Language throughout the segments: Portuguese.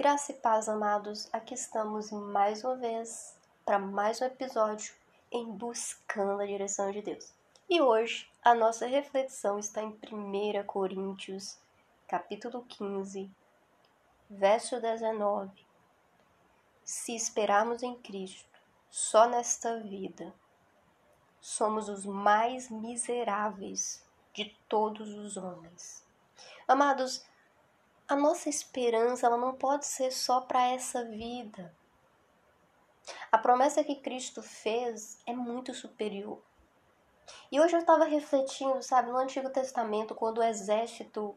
Graça e paz, amados. Aqui estamos mais uma vez para mais um episódio em Buscando a Direção de Deus. E hoje a nossa reflexão está em 1 Coríntios, capítulo 15, verso 19. Se esperarmos em Cristo só nesta vida, somos os mais miseráveis de todos os homens. Amados, a nossa esperança ela não pode ser só para essa vida. A promessa que Cristo fez é muito superior. E hoje eu estava refletindo, sabe, no Antigo Testamento, quando o exército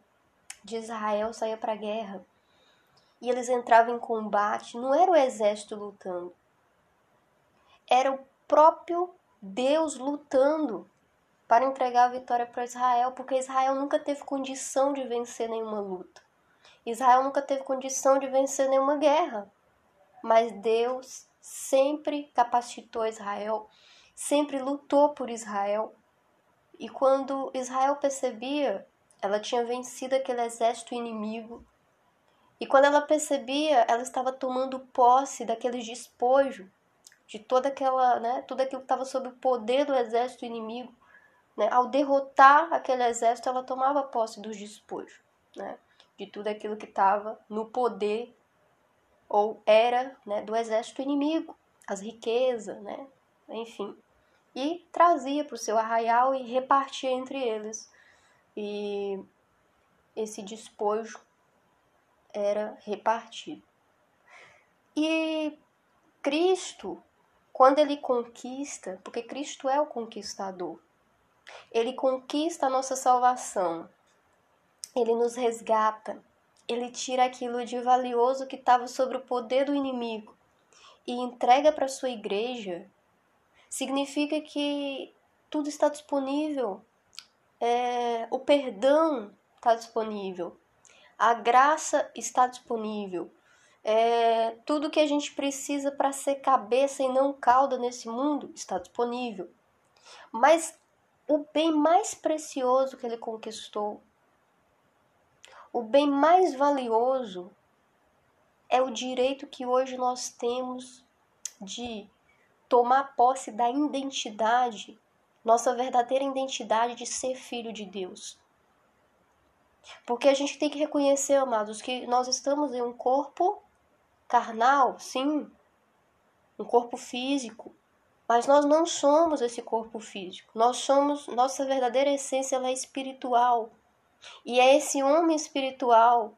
de Israel saía para a guerra e eles entravam em combate, não era o exército lutando, era o próprio Deus lutando para entregar a vitória para Israel, porque Israel nunca teve condição de vencer nenhuma luta. Israel nunca teve condição de vencer nenhuma guerra, mas Deus sempre capacitou Israel, sempre lutou por Israel. E quando Israel percebia, ela tinha vencido aquele exército inimigo. E quando ela percebia, ela estava tomando posse daquele despojo, de toda aquela, né, tudo aquilo que estava sob o poder do exército inimigo. Né? Ao derrotar aquele exército, ela tomava posse dos despojos. Né? De tudo aquilo que estava no poder ou era né, do exército inimigo, as riquezas, né, enfim, e trazia para o seu arraial e repartia entre eles. E esse despojo era repartido. E Cristo, quando ele conquista, porque Cristo é o conquistador, ele conquista a nossa salvação, ele nos resgata, ele tira aquilo de valioso que estava sobre o poder do inimigo e entrega para sua igreja, significa que tudo está disponível, é, o perdão está disponível, a graça está disponível, é, tudo que a gente precisa para ser cabeça e não cauda nesse mundo está disponível. Mas o bem mais precioso que ele conquistou o bem mais valioso é o direito que hoje nós temos de tomar posse da identidade, nossa verdadeira identidade de ser filho de Deus. Porque a gente tem que reconhecer, amados, que nós estamos em um corpo carnal, sim, um corpo físico, mas nós não somos esse corpo físico. Nós somos, nossa verdadeira essência ela é espiritual. E é esse homem espiritual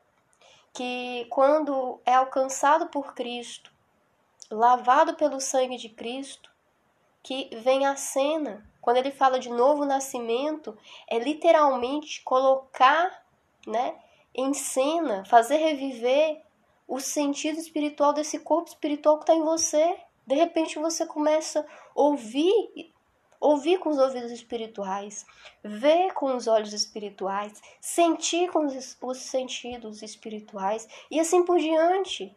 que, quando é alcançado por Cristo, lavado pelo sangue de Cristo, que vem à cena. Quando ele fala de novo nascimento, é literalmente colocar né, em cena, fazer reviver o sentido espiritual desse corpo espiritual que está em você. De repente você começa a ouvir ouvir com os ouvidos espirituais, ver com os olhos espirituais, sentir com os, os sentidos espirituais e assim por diante.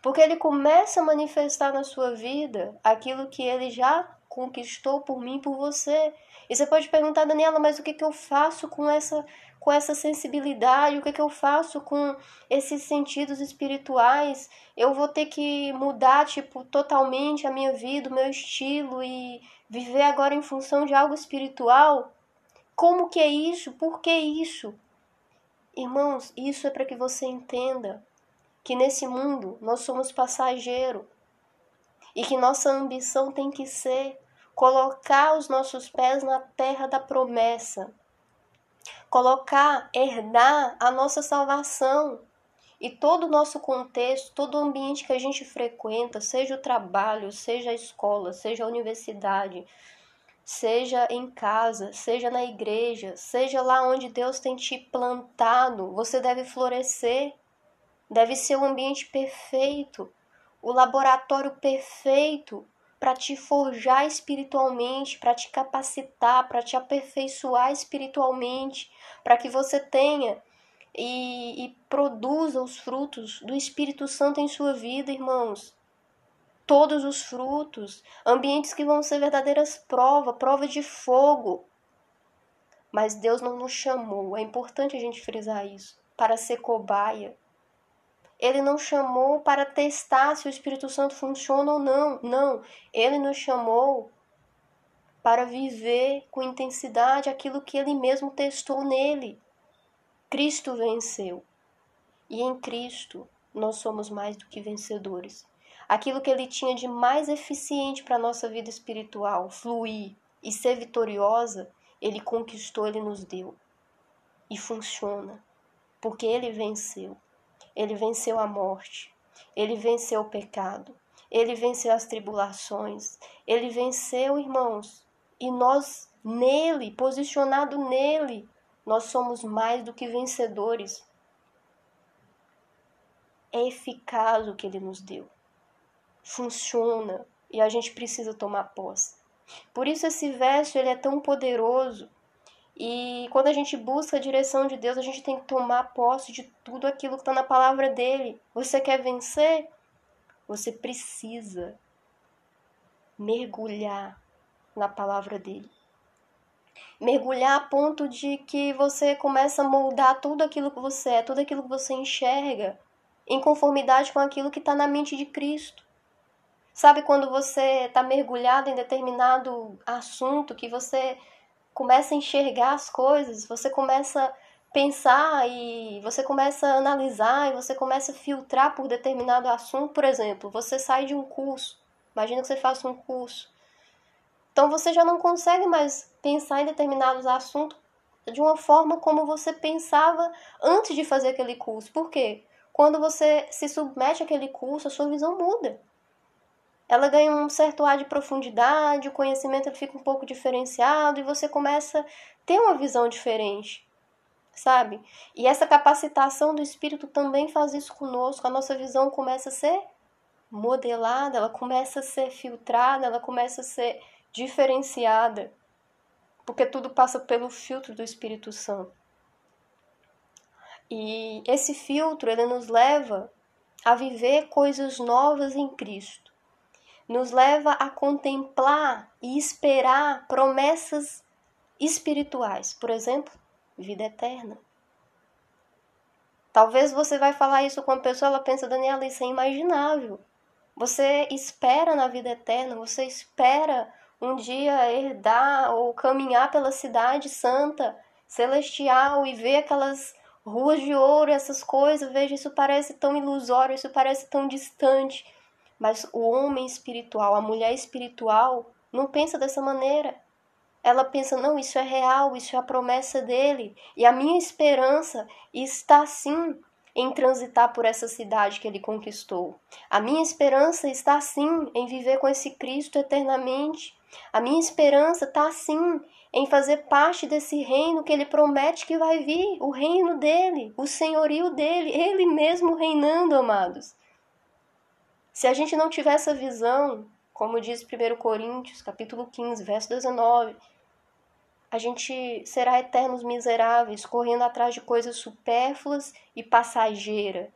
Porque ele começa a manifestar na sua vida aquilo que ele já conquistou por mim, por você. E você pode perguntar, Daniela, mas o que, que eu faço com essa, com essa sensibilidade? O que, que eu faço com esses sentidos espirituais? Eu vou ter que mudar, tipo, totalmente a minha vida, o meu estilo e viver agora em função de algo espiritual? Como que é isso? Por que isso? Irmãos, isso é para que você entenda que nesse mundo nós somos passageiro e que nossa ambição tem que ser colocar os nossos pés na terra da promessa, colocar, herdar a nossa salvação. E todo o nosso contexto, todo o ambiente que a gente frequenta, seja o trabalho, seja a escola, seja a universidade, seja em casa, seja na igreja, seja lá onde Deus tem te plantado, você deve florescer, deve ser o um ambiente perfeito, o laboratório perfeito para te forjar espiritualmente, para te capacitar, para te aperfeiçoar espiritualmente, para que você tenha e, e, produza os frutos do Espírito Santo em sua vida, irmãos. Todos os frutos, ambientes que vão ser verdadeiras provas, prova de fogo. Mas Deus não nos chamou, é importante a gente frisar isso, para ser cobaia. Ele não chamou para testar se o Espírito Santo funciona ou não. Não, ele nos chamou para viver com intensidade aquilo que ele mesmo testou nele. Cristo venceu. E em Cristo nós somos mais do que vencedores. Aquilo que ele tinha de mais eficiente para a nossa vida espiritual, fluir e ser vitoriosa, ele conquistou, ele nos deu. E funciona, porque ele venceu. Ele venceu a morte, ele venceu o pecado, ele venceu as tribulações, ele venceu, irmãos, e nós nele, posicionado nele, nós somos mais do que vencedores. É eficaz o que ele nos deu. Funciona e a gente precisa tomar posse. Por isso esse verso ele é tão poderoso e quando a gente busca a direção de Deus, a gente tem que tomar posse de tudo aquilo que está na palavra dele. Você quer vencer? Você precisa mergulhar na palavra dele. Mergulhar a ponto de que você começa a moldar tudo aquilo que você é, tudo aquilo que você enxerga, em conformidade com aquilo que está na mente de Cristo. Sabe quando você está mergulhado em determinado assunto que você começa a enxergar as coisas, você começa a pensar e você começa a analisar e você começa a filtrar por determinado assunto, por exemplo, você sai de um curso, imagina que você faça um curso. Então você já não consegue mais pensar em determinados assuntos de uma forma como você pensava antes de fazer aquele curso. Por quê? Quando você se submete àquele curso, a sua visão muda ela ganha um certo ar de profundidade, o conhecimento fica um pouco diferenciado e você começa a ter uma visão diferente, sabe? E essa capacitação do espírito também faz isso conosco, a nossa visão começa a ser modelada, ela começa a ser filtrada, ela começa a ser diferenciada, porque tudo passa pelo filtro do Espírito Santo. E esse filtro ele nos leva a viver coisas novas em Cristo nos leva a contemplar e esperar promessas espirituais, por exemplo, vida eterna. Talvez você vai falar isso com uma pessoa, ela pensa, Daniela, isso é imaginável. Você espera na vida eterna, você espera um dia herdar ou caminhar pela cidade santa, celestial e ver aquelas ruas de ouro, essas coisas, veja, isso parece tão ilusório, isso parece tão distante. Mas o homem espiritual, a mulher espiritual, não pensa dessa maneira. Ela pensa, não, isso é real, isso é a promessa dele. E a minha esperança está sim em transitar por essa cidade que ele conquistou. A minha esperança está sim em viver com esse Cristo eternamente. A minha esperança está sim em fazer parte desse reino que ele promete que vai vir, o reino dele, o senhorio dele, ele mesmo reinando, amados. Se a gente não tiver essa visão, como diz 1 Coríntios, capítulo 15, verso 19, a gente será eternos miseráveis, correndo atrás de coisas supérfluas e passageiras.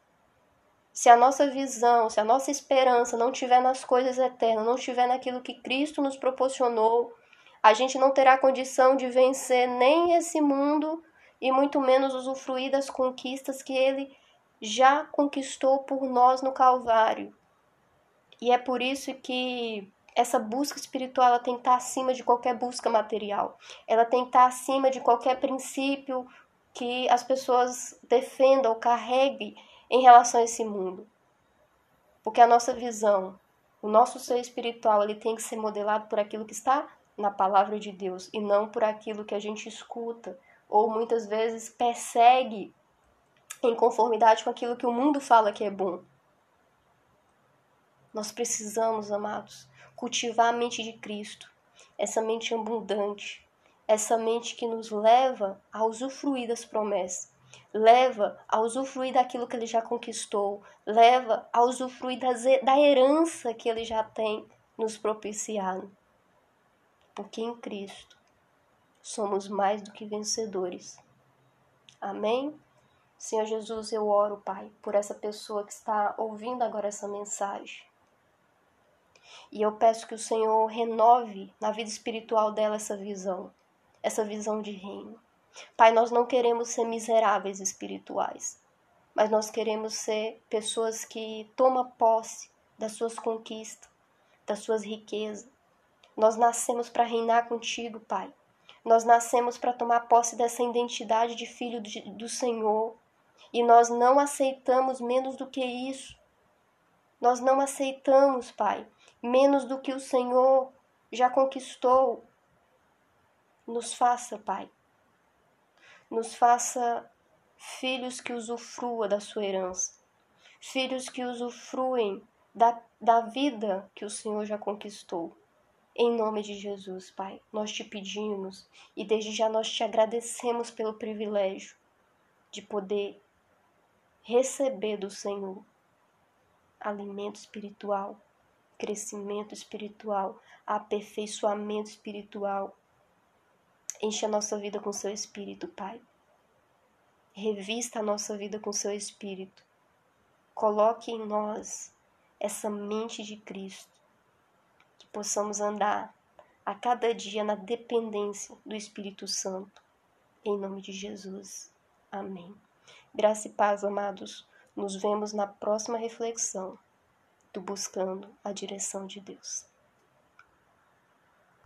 Se a nossa visão, se a nossa esperança não estiver nas coisas eternas, não estiver naquilo que Cristo nos proporcionou, a gente não terá condição de vencer nem esse mundo e muito menos usufruir das conquistas que ele já conquistou por nós no Calvário. E é por isso que essa busca espiritual ela tem que estar acima de qualquer busca material. Ela tem que estar acima de qualquer princípio que as pessoas defendam ou carreguem em relação a esse mundo. Porque a nossa visão, o nosso ser espiritual, ele tem que ser modelado por aquilo que está na palavra de Deus e não por aquilo que a gente escuta ou muitas vezes persegue em conformidade com aquilo que o mundo fala que é bom. Nós precisamos, amados, cultivar a mente de Cristo, essa mente abundante, essa mente que nos leva a usufruir das promessas, leva a usufruir daquilo que ele já conquistou, leva a usufruir das, da herança que ele já tem nos propiciado. Porque em Cristo somos mais do que vencedores. Amém? Senhor Jesus, eu oro, Pai, por essa pessoa que está ouvindo agora essa mensagem. E eu peço que o Senhor renove na vida espiritual dela essa visão, essa visão de reino. Pai, nós não queremos ser miseráveis espirituais, mas nós queremos ser pessoas que tomam posse das suas conquistas, das suas riquezas. Nós nascemos para reinar contigo, Pai. Nós nascemos para tomar posse dessa identidade de filho do Senhor. E nós não aceitamos menos do que isso. Nós não aceitamos, Pai, menos do que o Senhor já conquistou. Nos faça, Pai. Nos faça filhos que usufrua da sua herança. Filhos que usufruem da, da vida que o Senhor já conquistou. Em nome de Jesus, Pai, nós te pedimos e desde já nós te agradecemos pelo privilégio de poder receber do Senhor alimento espiritual, crescimento espiritual, aperfeiçoamento espiritual. Enche a nossa vida com seu espírito, Pai. Revista a nossa vida com seu espírito. Coloque em nós essa mente de Cristo possamos andar a cada dia na dependência do Espírito Santo. Em nome de Jesus. Amém. Graça e paz, amados. Nos vemos na próxima reflexão do Buscando a Direção de Deus.